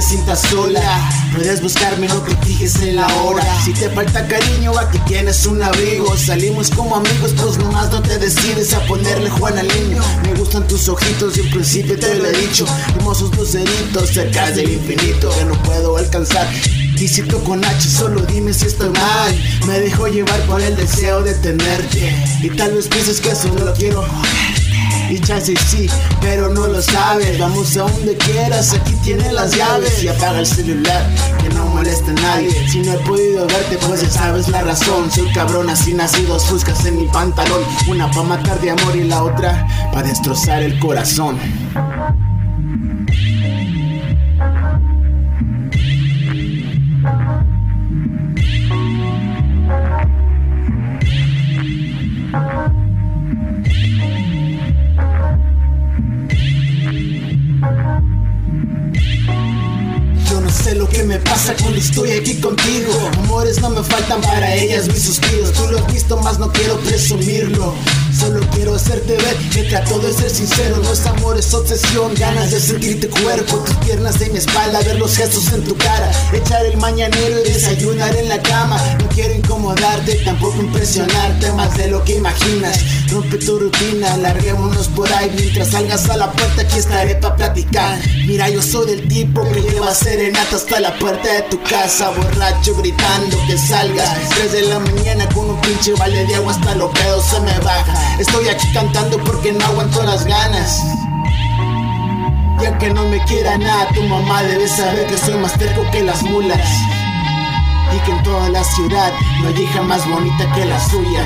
sientas sola. Puedes buscarme, no critiques en la hora. Si te falta cariño, aquí tienes un abrigo. Salimos como amigos, pues nomás no te decides a ponerle Juan al niño. Me gustan tus ojitos y en principio te lo he dicho. Hermosos luceritos cerca del infinito que no puedo alcanzar. Visito con H, solo dime si estoy mal. Me dejo llevar por el deseo de tenerte. Y tal vez pienses que solo quiero y chance sí, pero no lo sabes. Vamos a donde quieras, aquí tienes las llaves. Y apaga el celular, que no moleste a nadie. Si no he podido verte, pues ya sabes la razón. Soy cabrón, así nacidos fuscas en mi pantalón. Una pa' matar de amor y la otra pa' destrozar el corazón. Sé lo que me pasa cuando estoy aquí contigo. Amores no me faltan para ellas mis suspiros. Tú lo has visto, más no quiero presumirlo. Hacerte ver que trato de ser sincero. No es amor, es obsesión. Ganas de sentir tu cuerpo, tus piernas en mi espalda, ver los gestos en tu cara. Echar el mañanero y desayunar en la cama. No quiero incomodarte, tampoco impresionarte más de lo que imaginas. Rompe tu rutina, larguémonos por ahí. Mientras salgas a la puerta, aquí estaré para platicar. Mira, yo soy del tipo que lleva serenata hasta la puerta de tu casa. Borracho gritando que salgas. 3 de la mañana con un pinche vale de agua hasta los pedos se me baja. Estoy aquí cantando porque no aguanto las ganas. Ya que no me quiera nada, tu mamá debe saber que soy más terco que las mulas. Y que en toda la ciudad no hay hija más bonita que la suya.